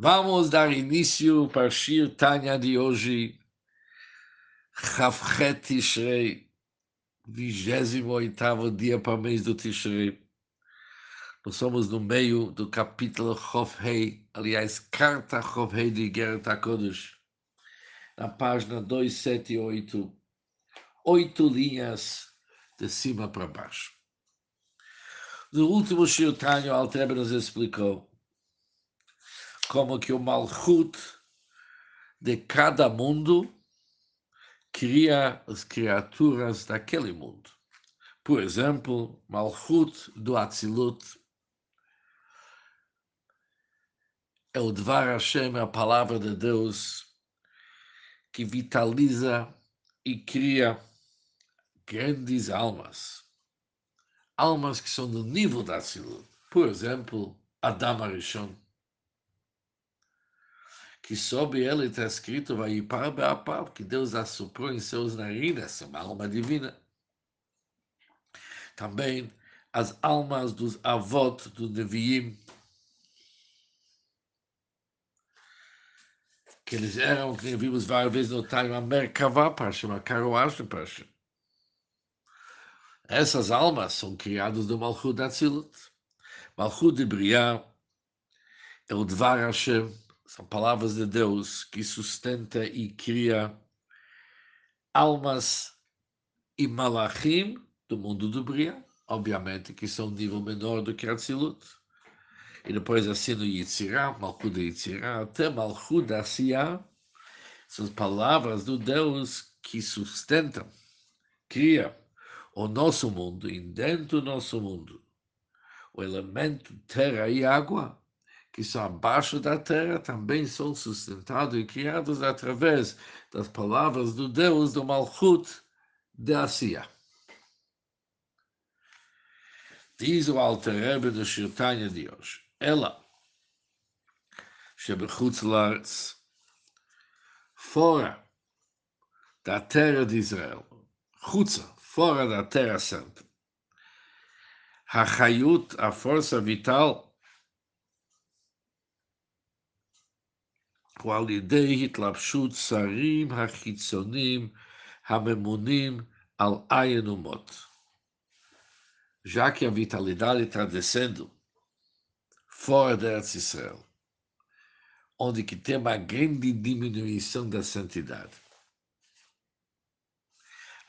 Vamos dar início para Shir Tanya de hoje, Chavchet Tishrei, 28 dia para o mês do Tishrei. Nós somos no meio do capítulo Chovhei, aliás, carta Chovhei de Geret HaKodesh, na página 278, oito linhas de cima para baixo. No último Shir Tanya, o Altrebe nos explicou como que o Malchut de cada mundo cria as criaturas daquele mundo. Por exemplo, Malchut do Atzilut é o Dvar Hashem, a palavra de Deus, que vitaliza e cria grandes almas. Almas que são do nível da Atzilut. Por exemplo, Adam Arishon que sobre ele está escrito vai para Beapar, que Deus assoprou em seus narinas, uma alma divina. Também as almas dos avós do Neviim, que eles eram, que vimos várias vezes no Time, a Merkavá, chamar carruagem, para Essas almas são criadas do Malchut Atzilut. Malchut de Briah é o Dvar Hashem, são palavras de Deus que sustenta e cria almas e malachim do mundo do Bria, obviamente que são um nível menor do que Atzilut. E depois assim no Yitzirah, Malchut Yitzirah, até Malchut da são as palavras do Deus que sustentam, cria o nosso mundo e dentro do nosso mundo o elemento terra e água que são abaixo da terra também são sustentados e criados através das palavras do Deus do Malchut de Asiya. Diz o Alter Rebbe do Shirtanya de hoje. Ela, שבחוץ לארץ, fora da terra de Israel, חוצה, fora da terra santa, החיות, a força vital, הוא על ידי התלבשות שרים החיצונים הממונים על עין ומות. Já que a vitalidade está descendo fora da Eretz Israel, onde que tem uma grande diminuição da santidade.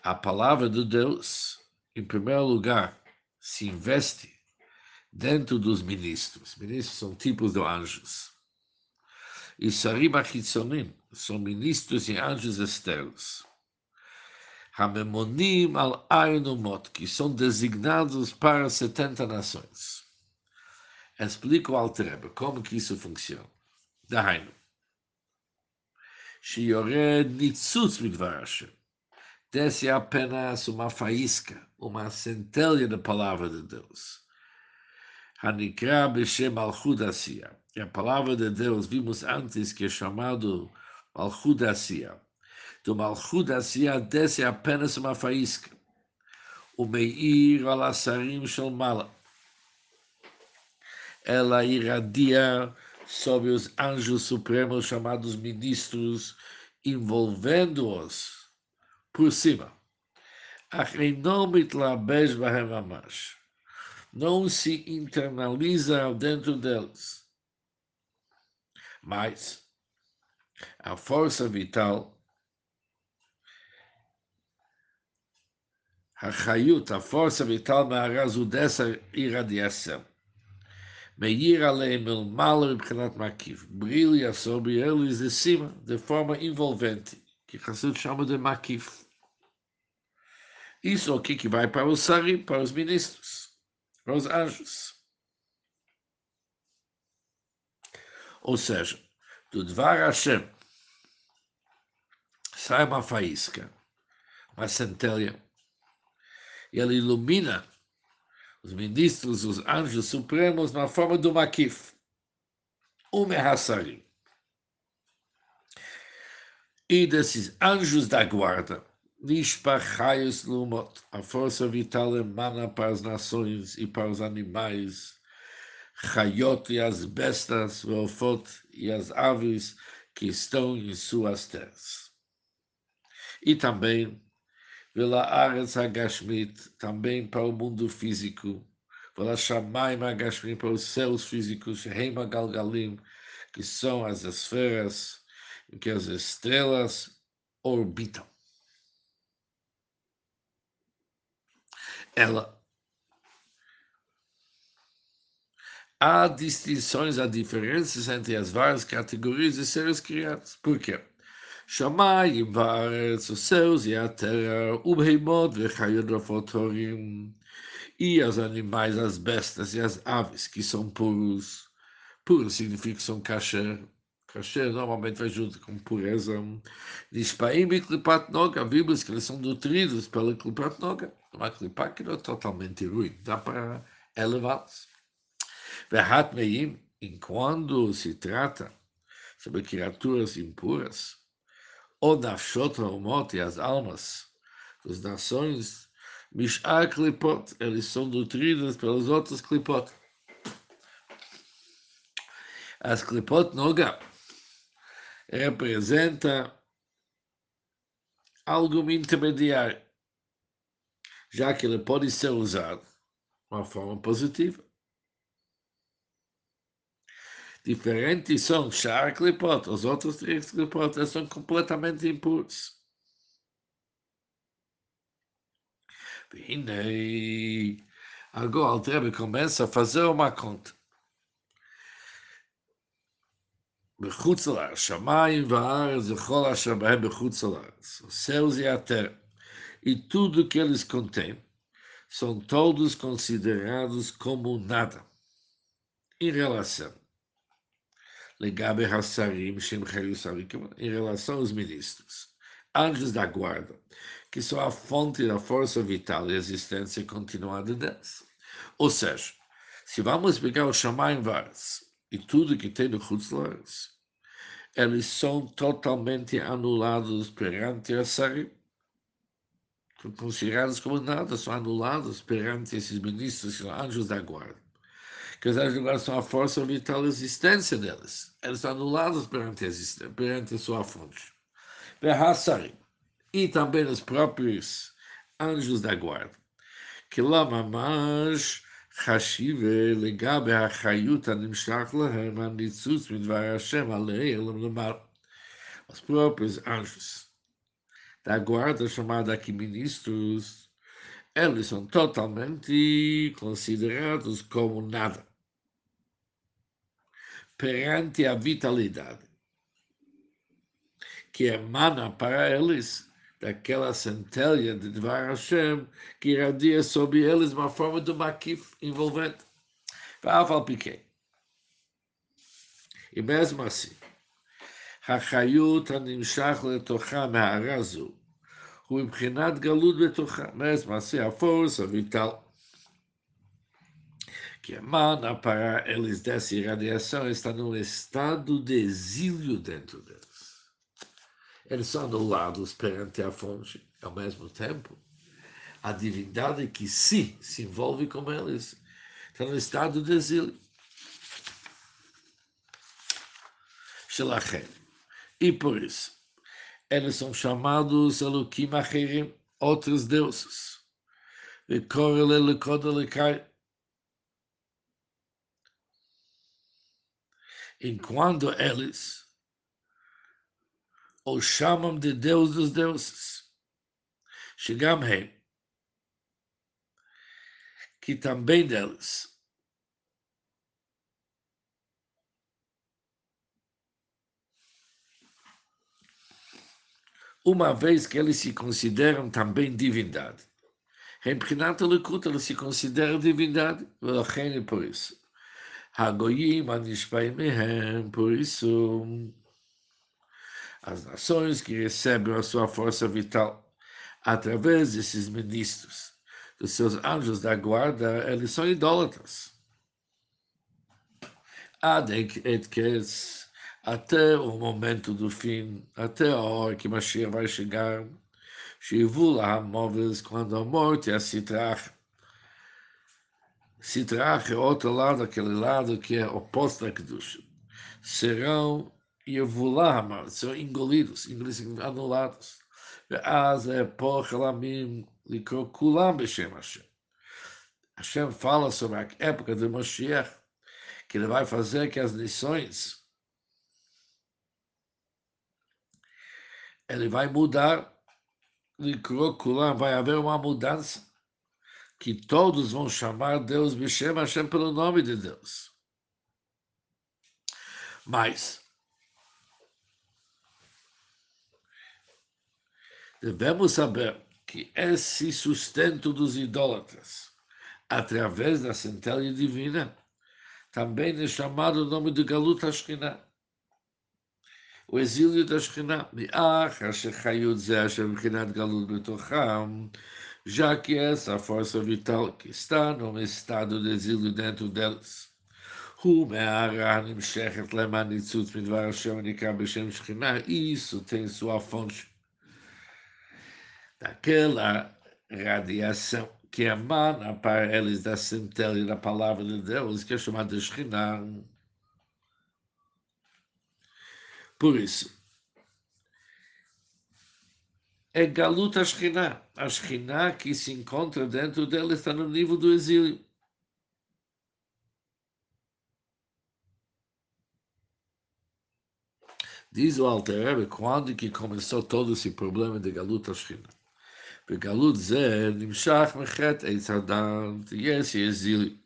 A palavra de Deus, em primeiro lugar, se investe dentro dos ministros. Ministros são tipos de anjos e Sharim Achitzonim, são ministros e anjos externos. Hamemonim al Ainumot, que são designados para 70 nações. Explica o Altrebe como que isso funciona. Dahainu. Shiyored Nitsuts Midvar Hashem. Desce apenas uma faísca, uma centelha da palavra de Deus. Hanikra Beshem Malchud Asiyah que a palavra de Deus vimos antes que é chamado Malchut. Do Malchut desce apenas uma faísca. O Meir Alassarim Shalmala. Ela irradia sobre os anjos supremos chamados ministros, envolvendo-os por cima. Não se internaliza dentro deles mas a força vital, a chayut, a força vital מהרזו dessa irradiação. Meir aleim el malo מבחינת מקיף, brilha sobre eles de cima, de forma envolvente, que Hassid chama de makif. Isso é o que vai para os sarim, para os ministros, para os anjos. Ou seja, do Dvar Hashem sai uma faísca, uma centelha, e ela ilumina os ministros, os anjos supremos na forma do Makif, o Mehassarim. E desses anjos da guarda, Nishpachayos Lumot, a força vital emana para as nações e para os animais, Chayot e as bestas, Veofot e as aves que estão em suas terras. E também, pela Aretz Hagashmit, também para o mundo físico, pela Shamaim Hagashmit, para os céus físicos, Reima Galgalim, que são as esferas em que as estrelas orbitam. Ela há distinções, há diferenças entre as várias categorias de seres criados. Por quê? Shamayim vaaretz, os céus e a terra, o behemoth vechayot e os animais, as bestas e as aves, que são puros. Puros significa que são kasher. Kasher normalmente vai junto com pureza. Nishpaim e klipat noga, vimos que eles são nutridos pela klipat noga. Uma klipat que não é totalmente ruim, dá para elevá-los. E quando se trata sobre criaturas impuras, ou nafshot morte e as almas das nações, Mishar Klipot, eles são nutridos pelas outras Klipot. As Klipot Noga representa algo intermediário, já que ele pode ser usado de uma forma positiva diferentes são Shar Klipot, os outros três Klipot, eles são completamente impuros. E agora o Rebbe começa a fazer uma conta. בחוץ לארץ, שמיים וארץ וכל אשר בהם בחוץ לארץ, os céus e a terra, e tudo que eles contêm, são todos considerados como nada em relação Legabe Hassarim Shem em relação aos ministros, anjos da guarda, que são a fonte da força vital e existência continuada deles. Ou seja, se vamos pegar o Shamayim Varas e tudo que tem no Chutzlares, eles são totalmente anulados perante a Sarim. Considerados como nada, são anulados perante esses ministros, que são anjos da guarda que os anjos são a força vital da existência deles. Eles são anulados perante a, perante a sua fonte. E também os próprios anjos da guarda. Que lá mamás חשיבה לגבי החיות הנמשך להם הניצוץ מדבר השם עליהם למעלה. Os próprios anjos da guarda, chamada aqui ministros, eles são totalmente considerados como nada perante a vitalidade que emana para eles daquela centelha de Dvar Hashem que irradia sobre eles uma forma de maquif envolvente. Fafal piquei. E mesmo assim, החיות הנמשך לתוכה מהערה זו הוא מבחינת גלות בתוכה. mesmo assim, a força vital que emana para eles dessa irradiação está num estado de exílio dentro deles. Eles são anulados perante a fonte, ao mesmo tempo, a divindade que se, se envolve com eles está no estado de exílio. E por isso, eles são chamados Elohim Acherim, outros deuses. E Korele Lekodelekai, enquanto eles o chamam de Deus dos deuses. Chegam aí, que também deles uma vez que eles se consideram também divindade. Em Lekut, eles se consideram divindade, por isso. Hagoyim anishpai mehem, por isso as nações que recebem a sua força vital através desses ministros, dos seus anjos da guarda, eles são idólatras. até o momento do fim, até a hora que Mashiach vai chegar, Shivula móveis quando a morte a Sitrach é outro lado, aquele lado que é oposto à Kedusha. Serão Yevulahama, serão engolidos, engolidos, anulados. As é Pochalamim, Likrokulam b'shem Hashem. Hashem fala sobre a época de Moshiach, que ele vai fazer que as lições ele vai mudar, Likrokulam, vai haver uma mudança que todos vão chamar Deus Bishem Hashem pelo nome de Deus. Mas devemos saber que esse sustento dos idólatras, através da centelha divina, também é chamado o nome de Galut Ashkenah o exílio da Shekhinah, já que essa força vital que está num estado de exílio dentro deles. Isso tem sua fonte daquela radiação que emana para eles da centelha da palavra de Deus, que é chamada de Shekhinah. Por isso, é Galuta Ashkenah. A Ashkenah que se encontra dentro dela está no nível do exílio. Diz o Alter Rebbe, quando que começou todo esse problema de Galut Ashkenah? Galut Zé, Nimshach Mechet Eitz e esse exílio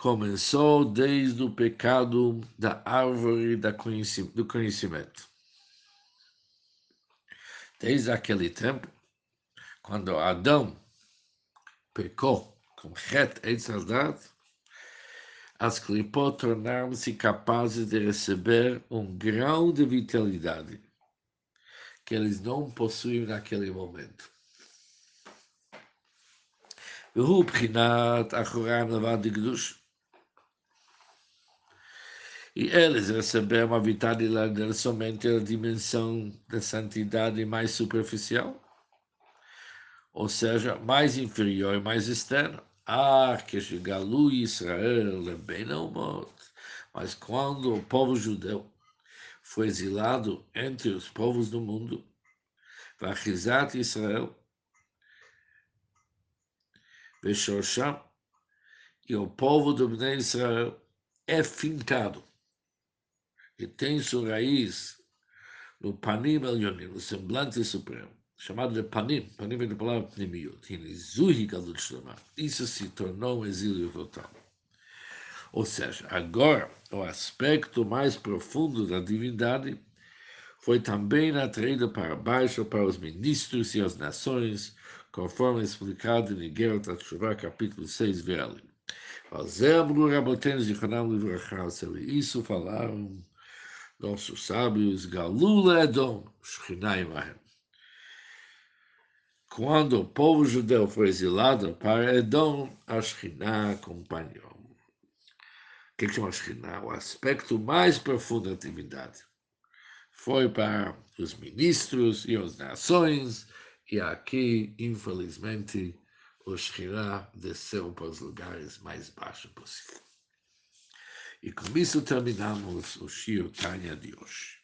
começou desde o pecado da árvore do conhecimento. Desde aquele tempo, quando Adão pecou com Het Eitzadat, as clipot tornaram-se capazes de receber um grau de vitalidade que eles não possuem naquele momento. והוא בחינת אחוריים לבד דקדוש. e eles receberam uma vitalidade somente a dimensão da santidade mais superficial, ou seja, mais inferior e mais externa. Ah, que Galu Israel é bem Mas quando o povo judeu foi exilado entre os povos do mundo, Vachizat Israel, Veshosham, e o povo do Bnei Israel é fincado que tem sua raiz no Panim Elyonim, no semblante supremo, chamado de Panim, Panim vem da palavra Pnimiut, isso se tornou um exílio total. Ou seja, agora, o aspecto mais profundo da divindade foi também atraído para baixo para os ministros e as nações, conforme explicado em Igeret Atshuvah, capítulo 6, verso. Isso falaram nossos sábios, Galula Edom, Shechinai Mahem. Quando o povo judeu foi exilado para Edom, a Shekhinah acompanhou. O que chama Shekhinah? O aspecto mais profundo da atividade. Foi para os ministros e as nações, e aqui, infelizmente, o Shekhinah desceu para os lugares mais baixos possíveis. E com isso terminamos o Shio Tanya de hoje.